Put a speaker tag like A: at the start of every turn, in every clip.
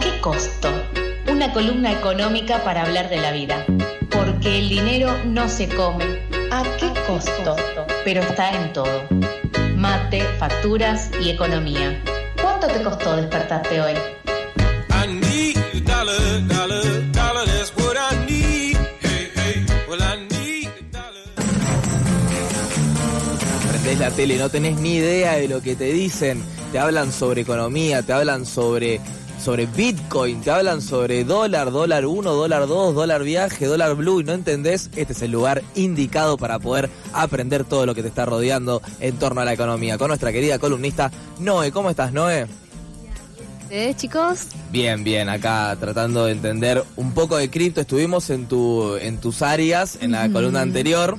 A: ¿A qué costo? Una columna económica para hablar de la vida. Porque el dinero no se come. ¿A qué costo? Pero está en todo. Mate, facturas y economía. ¿Cuánto te costó despertarte hoy?
B: Prendés la tele, no tenés ni idea de lo que te dicen. Te hablan sobre economía, te hablan sobre, sobre Bitcoin, te hablan sobre dólar, dólar 1, dólar 2, dólar viaje, dólar blue y no entendés, este es el lugar indicado para poder aprender todo lo que te está rodeando en torno a la economía. Con nuestra querida columnista Noé. ¿Cómo estás, Noé?
C: ¿Ustedes, chicos?
B: Bien, bien, acá tratando de entender un poco de cripto. Estuvimos en, tu, en tus áreas, en la columna anterior.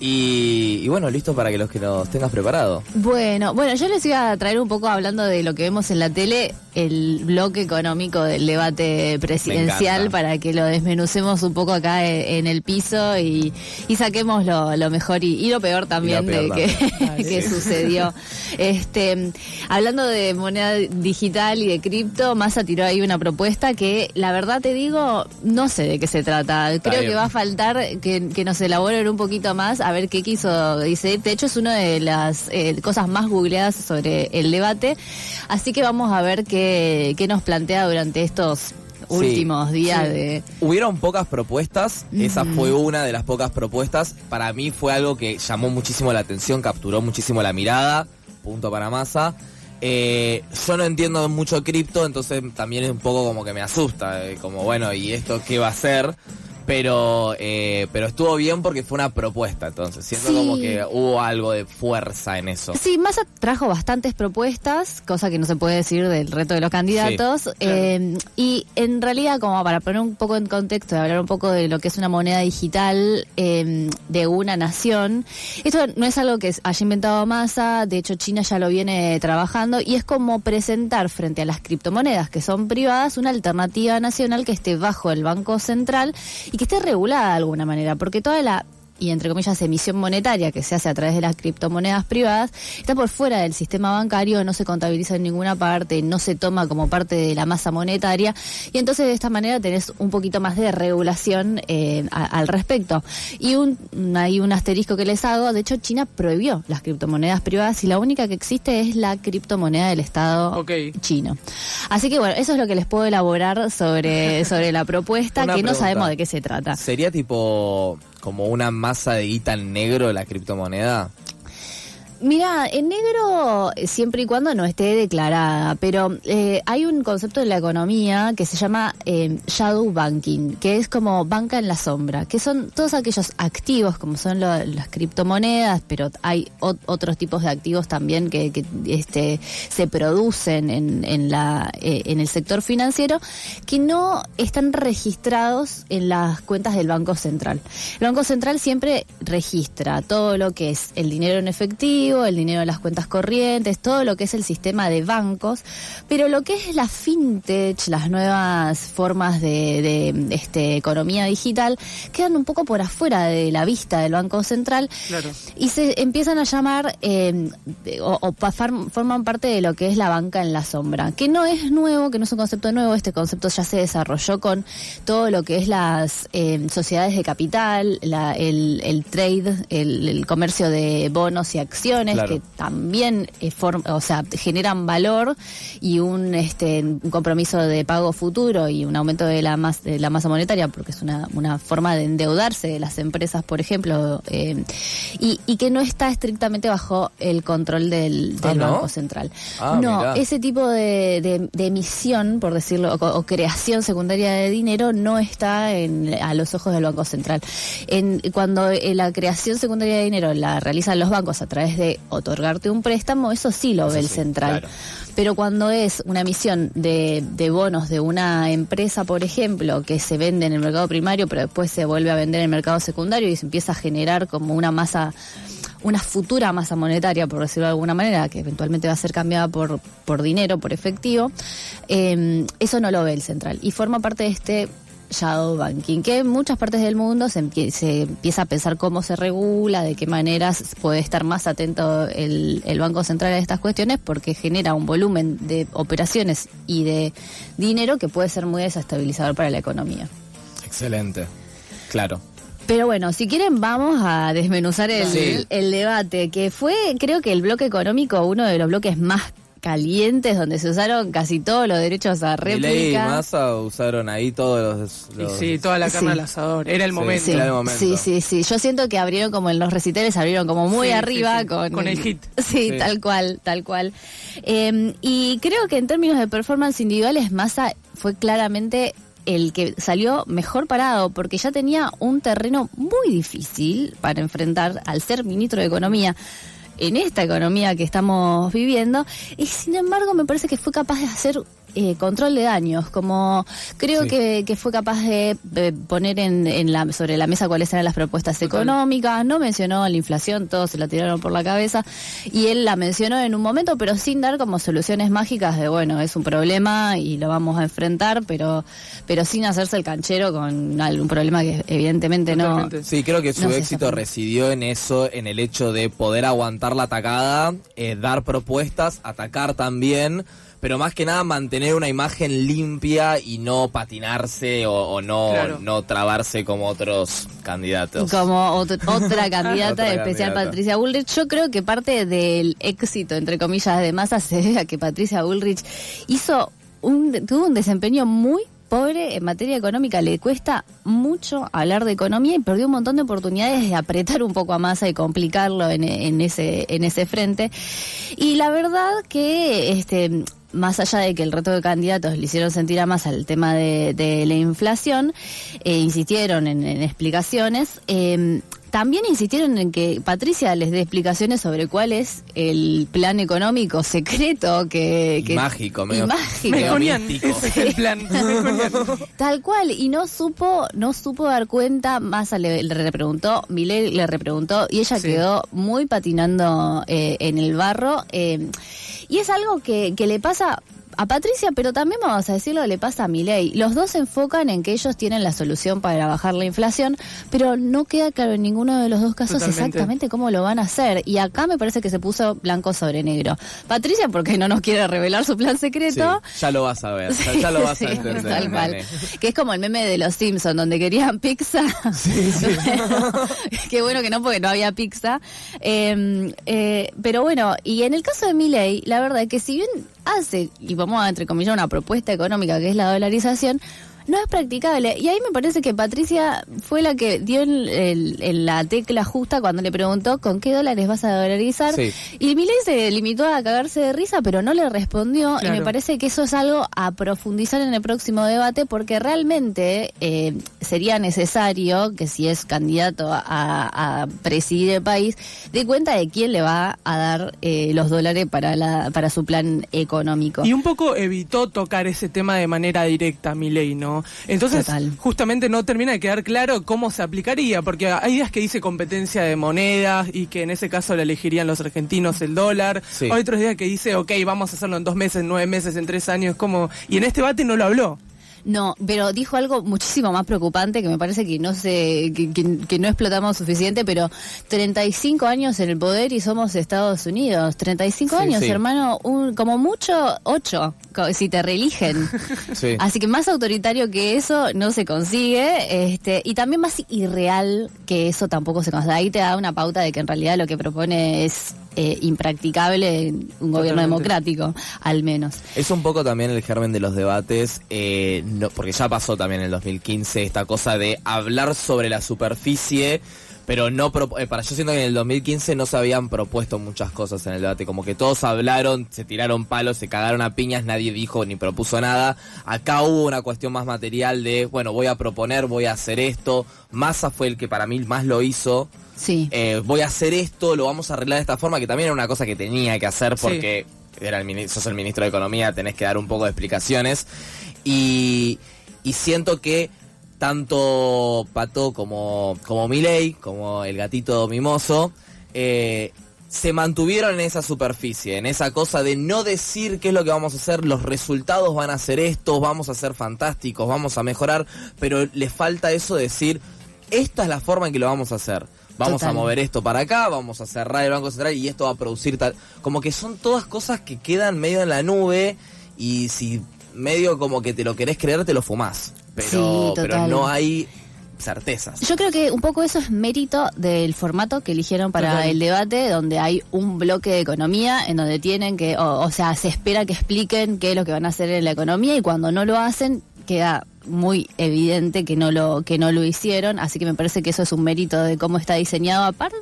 B: Y, bueno, listo para que los que nos tengas preparado.
C: Bueno, bueno, yo les iba a traer un poco hablando de lo que vemos en la tele, el bloque económico del debate presidencial para que lo desmenucemos un poco acá e- en el piso y, y saquemos lo, lo mejor y, y lo peor también
B: peor
C: de que,
B: también.
C: que
B: Sí.
C: sucedió. Este, hablando de moneda digital y de cripto, Massa tiró ahí una propuesta que la verdad te digo, no sé de qué se trata. Creo
B: bien.
C: que va a faltar que, que nos elaboren un poquito más a ver qué quiso dice. De hecho, es una de las eh, cosas más googleadas sobre el debate. Así que vamos a ver qué, qué nos plantea durante estos últimos días
B: Sí.
C: de...
B: Hubieron pocas propuestas, esa fue una de las pocas propuestas. Para mí fue algo que llamó muchísimo la atención, capturó muchísimo la mirada. Punto para masa. Eh, yo no entiendo mucho cripto, entonces también es un poco como que me asusta. eh, como bueno, ¿y esto qué va a ser? Pero, eh, pero estuvo bien porque fue una propuesta, entonces siento
C: Sí.
B: como que hubo algo de fuerza en eso.
C: Sí, Massa trajo bastantes propuestas, cosa que no se puede decir del resto de los candidatos. eh, y en realidad, como para poner un poco en contexto y hablar un poco de lo que es una moneda digital eh, de una nación, esto no es algo que haya inventado Massa, de hecho China ya lo viene trabajando y es como presentar frente a las criptomonedas que son privadas una alternativa nacional que esté bajo el Banco Central y que esté regulada de alguna manera, porque toda la y entre comillas emisión monetaria que se hace a través de las criptomonedas privadas está por fuera del sistema bancario, no se contabiliza en ninguna parte, no se toma como parte de la masa monetaria y entonces de esta manera tenés un poquito más de regulación eh, a- al respecto. Y un, hay un asterisco que les hago, de hecho China prohibió las criptomonedas privadas y la única que existe es la criptomoneda del Estado chino. Así que bueno, eso es lo que les puedo elaborar sobre, sobre la propuesta, que no sabemos de qué se trata.
B: ¿Sería tipo como una masa de guita en negro la criptomoneda?
C: Mira, en negro eh, siempre y cuando no esté declarada, pero eh, hay un concepto en la economía que se llama eh, shadow banking, que es como banca en la sombra, que son todos aquellos activos como son las criptomonedas, pero hay ot- otros tipos de activos también que, este, se producen eh, en el sector financiero que no están registrados en las cuentas del Banco Central. El Banco Central siempre registra todo lo que es el dinero en efectivo, el dinero de las cuentas corrientes, todo lo que es el sistema de bancos, pero lo que es la fintech, las nuevas formas de, de, este, economía digital, quedan un poco por afuera de la vista del Banco Central y se empiezan a llamar eh, o, forman parte de lo que es la banca en la sombra, que no es nuevo, que no es un concepto nuevo, este concepto ya se desarrolló con todo lo que es las eh, sociedades de capital, la- el, el trade, el, el comercio de bonos y acciones,
B: Claro.
C: que también eh, o sea, generan valor y un, este, un compromiso de pago futuro y un aumento de la, mas- de la masa monetaria, porque es una, una forma de endeudarse de las empresas, por ejemplo, eh, y, y que no está estrictamente bajo el control del,
B: Ah.
C: Banco Central.
B: Ah,
C: no,
B: mirá.
C: ese tipo de, de- de emisión, por decirlo, o, o creación secundaria de dinero no está en, a los ojos del Banco Central. En, cuando eh, la creación secundaria de dinero la realizan los bancos a través de otorgarte un préstamo, eso sí lo
B: Eso
C: ve el
B: sí,
C: central.
B: claro.
C: Pero cuando es una emisión de, de bonos de una empresa, por ejemplo, que se vende en el mercado primario, pero después se vuelve a vender en el mercado secundario y se empieza a generar como una masa una futura masa monetaria, por decirlo de alguna manera, que eventualmente va a ser cambiada por, por dinero, por efectivo, eh, eso no lo ve el central. Y forma parte de este shadow banking, que en muchas partes del mundo se, empie- se empieza a pensar cómo se regula, de qué maneras puede estar más atento el, el Banco Central a estas cuestiones, porque genera un volumen de operaciones y de dinero que puede ser muy desestabilizador para la economía.
B: Excelente. Claro.
C: Pero bueno, si quieren vamos a desmenuzar el,
B: Sí.
C: el debate, que fue creo que el bloque económico uno de los bloques más calientes, donde se usaron casi todos los derechos a
B: Milei y
C: réplica.
B: Massa usaron ahí todos los...
D: Y sí, toda la carne
C: Sí.
D: al asador. Era el momento.
C: Sí,
B: Era el momento.
C: sí, sí, sí. Yo siento que abrieron como en los recitales, abrieron como muy arriba
D: sí.
C: con,
D: Con el hit.
C: Sí,
B: Sí.
C: tal cual, tal cual. Eh, y creo que en términos de performance individuales, Massa fue claramente el que salió mejor parado porque ya tenía un terreno muy difícil para enfrentar al ser ministro de Economía en esta economía que estamos viviendo y sin embargo me parece que fue capaz de hacer eh, control de daños, como creo
B: Sí.
C: que, que fue capaz de, poner en, en la, sobre la mesa cuáles eran las propuestas económicas, no mencionó la inflación, todos se la tiraron por la cabeza, y él la mencionó en un momento, pero sin dar como soluciones mágicas de, bueno, es un problema y lo vamos a enfrentar, pero, pero sin hacerse el canchero con algún problema que evidentemente no...
B: Sí, creo que su
C: No
B: éxito residió en eso, en el hecho de poder aguantar la atacada, eh, dar propuestas, atacar también, pero más que nada mantener una imagen limpia y no patinarse o, o no,
D: Claro.
B: no trabarse como otros candidatos.
C: Como ot- otra candidata,
B: Otra
C: especial
B: candidata.
C: Patricia Bullrich. Yo creo que parte del éxito, entre comillas, de Massa se debe a que Patricia Bullrich hizo un, tuvo un desempeño muy pobre en materia económica. Le cuesta mucho hablar de economía y perdió un montón de oportunidades de apretar un poco a Massa y complicarlo en, en ese, en ese frente. Y la verdad que este más allá de que el resto de candidatos le hicieron sentir a Massa el tema de, la inflación, eh, insistieron en, en explicaciones. eh, también insistieron en que Patricia les dé explicaciones sobre cuál es el plan económico secreto que...
B: Mágico, medio-
C: mágico.
B: medio
D: ese es el plan. Meconian.
C: Tal cual, y no supo, no supo dar cuenta, Massa le, le repreguntó, Milei le repreguntó, y ella
D: Sí.
C: quedó muy patinando eh, en el barro. eh, y es algo que, que le pasa a Patricia, pero también vamos a decirlo, le pasa a Milei. Los dos se enfocan en que ellos tienen la solución para bajar la inflación, pero no queda claro en ninguno de los dos casos
D: Totalmente.
C: exactamente cómo lo van a hacer. Y acá me parece que se puso blanco sobre negro. Patricia, porque no nos quiere revelar su plan
B: Sí,
C: secreto.
B: ya lo vas a ver, ya, ya lo vas
C: Sí,
B: a entender.
C: tal cual.
B: nene.
C: Que es como el meme de los Simpsons, donde querían pizza. Qué bueno que no, porque no había pizza. Eh, eh, pero bueno, y en el caso de Milley, la verdad es que si bien hace, y vamos a entre comillas, una propuesta económica que es la dolarización, no es practicable. Y ahí me parece que Patricia fue la que dio el- la tecla justa cuando le preguntó con qué dólares vas a dolarizar.
B: Sí.
C: Y Milei se limitó a cagarse de risa, pero no le respondió. Y me parece que eso es algo a profundizar en el próximo debate, porque realmente eh, sería necesario que si es candidato a, a presidir el país, dé cuenta de quién le va a dar eh, los dólares para, la, para su plan económico.
D: Y un poco evitó tocar ese tema de manera directa, mi ley, ¿no? Entonces,
C: Total.
D: justamente no termina de quedar claro cómo se aplicaría, porque hay días que dice competencia de monedas y que en ese caso la elegirían los argentinos el dólar.
B: Sí.
D: Hay otros días que dice, ok, vamos a hacerlo en dos meses, nueve meses, en tres años, como... Y en este debate no lo habló.
C: No, pero dijo algo muchísimo más preocupante que me parece que no sé, que, que- que no explotamos suficiente, pero 35 años en el poder y somos Estados Unidos. 35
B: Sí,
C: años,
B: sí.
C: hermano, un, como mucho 8, si te reeligen.
B: Sí.
C: Así que más autoritario que eso no se consigue, este, y también más irreal que eso tampoco se consigue. Ahí te da una pauta de que en realidad lo que propone es eh, impracticable en un gobierno democrático, al menos.
B: Es un poco también el germen de los debates, eh, no- porque ya pasó también en el 2015 esta cosa de hablar sobre la superficie, pero no eh, para yo siento que en el 2015 no se habían propuesto muchas cosas en el debate, como que todos hablaron, se tiraron palos, se cagaron a piñas, nadie dijo ni propuso nada. Acá hubo una cuestión más material de, bueno, voy a proponer, voy a hacer esto. Massa fue el que para mí más lo hizo.
C: Sí.
B: Eh, voy a hacer esto, lo vamos a arreglar de esta forma, que también era una cosa que tenía que hacer
D: Sí.
B: porque era el, sos el ministro de Economía, tenés que dar un poco de explicaciones. Y, y siento que tanto Pato como, como Milei, como el gatito mimoso, eh, se mantuvieron en esa superficie, en esa cosa de no decir qué es lo que vamos a hacer, los resultados van a ser estos, vamos a ser fantásticos, vamos a mejorar, pero les falta eso de decir, esta es la forma en que lo vamos a hacer. Vamos
C: Total.
B: a mover esto para acá, vamos a cerrar el Banco Central y esto va a producir tal. Como que son todas cosas que quedan medio en la nube y si medio como que te lo querés creer, te lo fumás. Pero,
C: Sí,
B: pero
C: total.
B: no hay certezas.
C: Yo creo que un poco eso es mérito del formato que eligieron para
D: Total.
C: el debate, donde hay un bloque de economía en donde tienen que, o, o sea, se espera que expliquen qué es lo que van a hacer en la economía y cuando no lo hacen queda muy evidente que no lo que no lo hicieron, así que me parece que eso es un mérito de cómo está diseñado. Aparte,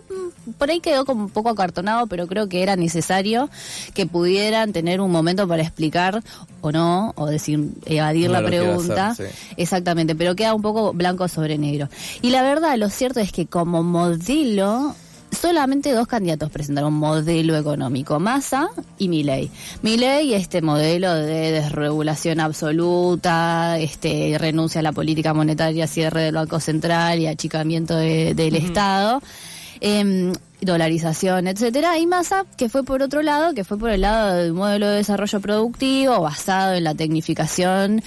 C: por ahí quedó como un poco acartonado, pero creo que era necesario que pudieran tener un momento para explicar o no, o decir evadir
B: No
C: la pregunta.
B: hacer, sí.
C: Exactamente, pero queda un poco blanco sobre negro. Y la verdad, lo cierto es que como modelo, solamente dos candidatos presentaron modelo económico, Massa y Milei. Milei, este modelo de desregulación absoluta, este renuncia a la política monetaria, cierre del Banco Central y achicamiento de- del Estado. em, dolarización, etcétera, y Massa, que fue por otro lado, que fue por el lado del modelo de desarrollo productivo basado en la tecnificación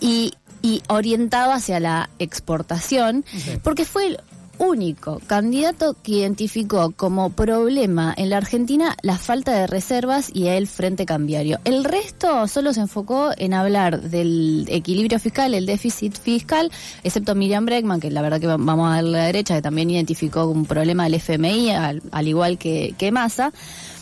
C: y, y orientado hacia la exportación, porque fue único candidato que identificó como problema en la Argentina la falta de reservas y el frente cambiario. El resto solo se enfocó en hablar del equilibrio fiscal, el déficit fiscal, excepto Miriam Bregman, que la verdad que va- vamos a darle a la derecha, que también identificó un problema del FMI, al, al igual que, que Massa.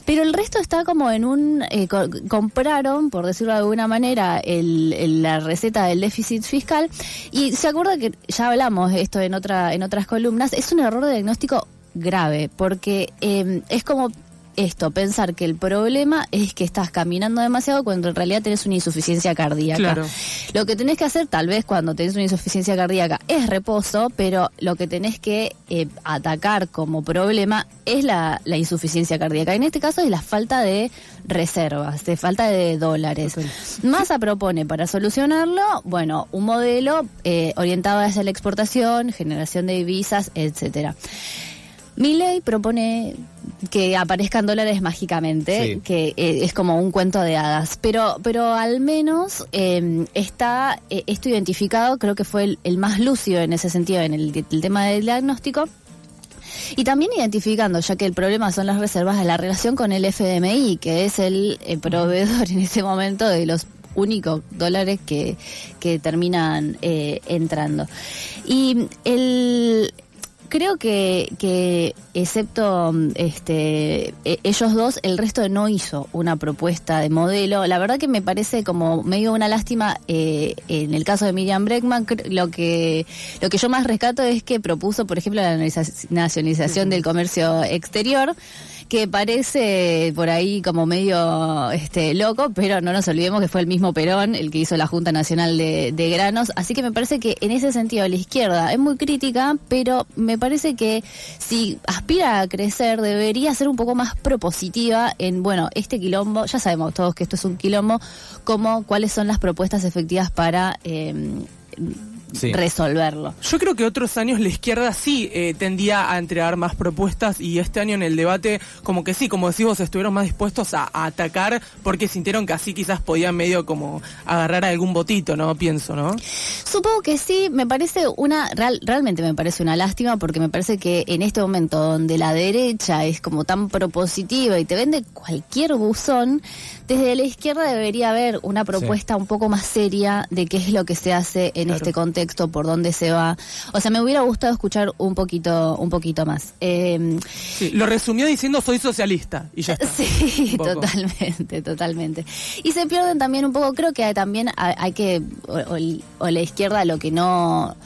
C: Pero el resto está como en un... eh, co- compraron, por decirlo de alguna manera, la receta del déficit fiscal. Y se acuerda que ya hablamos esto en, otra, en otras columnas. Es un error de diagnóstico grave, porque eh, es como esto, pensar que el problema es que estás caminando demasiado cuando en realidad tenés una insuficiencia cardíaca.
D: Claro.
C: Lo que tenés que hacer, tal vez cuando tenés una insuficiencia cardíaca, es reposo, pero lo que tenés que eh, atacar como problema es la, la insuficiencia cardíaca. En este caso es la falta de reservas, de falta de dólares. Massa propone para solucionarlo, bueno, un modelo eh, orientado hacia la exportación, generación de divisas, etcétera. Milei propone que aparezcan dólares mágicamente,
B: Sí.
C: que eh, es como un cuento de hadas, pero pero al menos eh, está eh, esto identificado, creo que fue el, el más lúcido en ese sentido en el, el tema del diagnóstico. Y también identificando, ya que el problema son las reservas, de la relación con el FMI, que es el, eh, proveedor en ese momento de los únicos dólares que, que terminan eh, entrando. Y el creo que, que excepto mm, este e- ellos dos, el resto no hizo una propuesta de modelo. La verdad que me parece como medio una lástima eh, en el caso de Miriam Breckman. Lo que lo que yo más rescato es que propuso, por ejemplo, la nacionaliza- nacionalización del comercio exterior que parece por ahí como medio este loco, pero no nos olvidemos que fue el mismo Perón el que hizo la Junta Nacional de, Granos, así que me parece que en ese sentido la izquierda es muy crítica, pero me parece que si aspira a crecer debería ser un poco más propositiva en, bueno, este quilombo, ya sabemos todos que esto es un quilombo, como cuáles son las propuestas efectivas para... eh,
B: Sí.
C: resolverlo.
D: Yo creo que otros años la izquierda sí eh, tendía a entregar más propuestas y este año en el debate como que sí, como decís vos, estuvieron más dispuestos a, a atacar porque sintieron que así quizás podían medio como agarrar algún botito, ¿no? Pienso, ¿no?
C: Supongo que sí, me parece una, real- realmente me parece una lástima porque me parece que en este momento donde la derecha es como tan propositiva y te vende cualquier buzón, desde la izquierda debería haber una propuesta un poco más seria de qué es lo que se hace en
D: Claro.
C: este contexto, por dónde se va. O sea, me hubiera gustado escuchar un poquito, un poquito más. Eh,
D: Sí, lo resumió diciendo soy socialista y ya está.
C: Sí, totalmente, totalmente. Y se pierden también un poco, creo que también hay, hay que, o, o o la izquierda lo que no,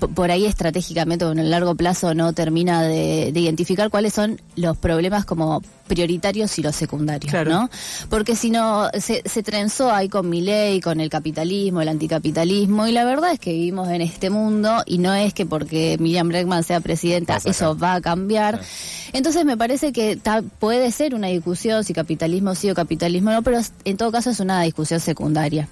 C: por ahí estratégicamente o en el largo plazo no termina de, de identificar cuáles son los problemas como prioritarios y los secundarios,
D: Claro.
C: ¿no? Porque si no, se, se trenzó ahí con mi ley, con el capitalismo, el anticapitalismo, y la verdad es que vivimos en este mundo y no es que porque Miriam Bregman sea presidenta eso va a cambiar. Entonces me parece que ta- puede ser una discusión si capitalismo sí o capitalismo no, pero en todo caso es una discusión secundaria.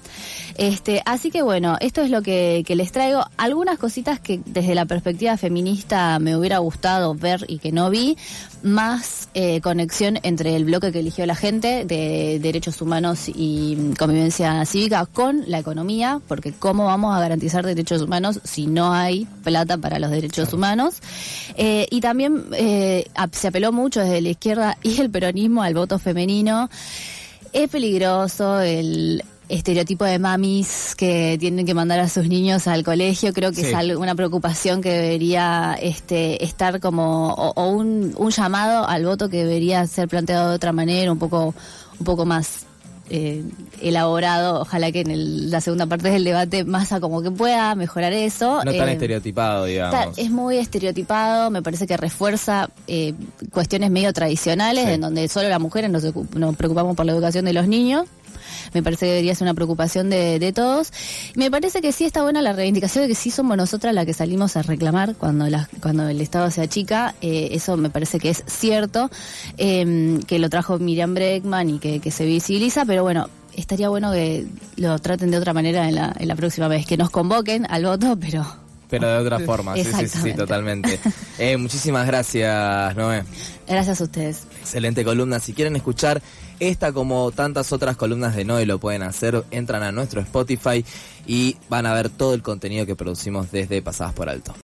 C: Este, así que bueno, esto es lo que, que les traigo. Algunas cositas que desde la perspectiva feminista me hubiera gustado ver y que no vi. más eh, conexión entre el bloque que eligió la gente de derechos humanos y convivencia cívica con la economía, porque cómo vamos a garantizar derechos humanos si no hay plata para los derechos humanos. Eh, y también eh, se apeló mucho desde la izquierda y el peronismo al voto femenino. Es peligroso el estereotipo de mamis que tienen que mandar a sus niños al colegio. Creo que
B: Sí.
C: es una preocupación que debería este, estar como, o, o un, un llamado al voto que debería ser planteado de otra manera, un poco, un poco más eh, elaborado. Ojalá que en el- la segunda parte del debate Massa como que pueda mejorar eso.
B: No tan
C: Eh,
B: estereotipado,
C: Está-
B: digamos.
C: es muy estereotipado, me parece que refuerza eh, cuestiones medio tradicionales,
B: Sí.
C: en donde solo las mujeres nos preocupamos por la educación de los niños. Me parece que debería ser una preocupación de, de todos. Me parece que sí está buena la reivindicación de que sí somos nosotras las que salimos a reclamar cuando, cuando el Estado se achica. Eh, eso me parece que es cierto, eh, que lo trajo Miriam Breckman y que, que se visibiliza, pero bueno, estaría bueno que lo traten de otra manera en la, en la próxima vez, que nos convoquen al voto, pero
B: Pero de otra forma, sí, sí, sí, totalmente. Eh, muchísimas gracias, Noé.
C: gracias a ustedes.
B: Excelente columna. Si quieren escuchar esta como tantas otras columnas de Noé lo pueden hacer, entran a nuestro Spotify y van a ver todo el contenido que producimos desde Pasadas por Alto.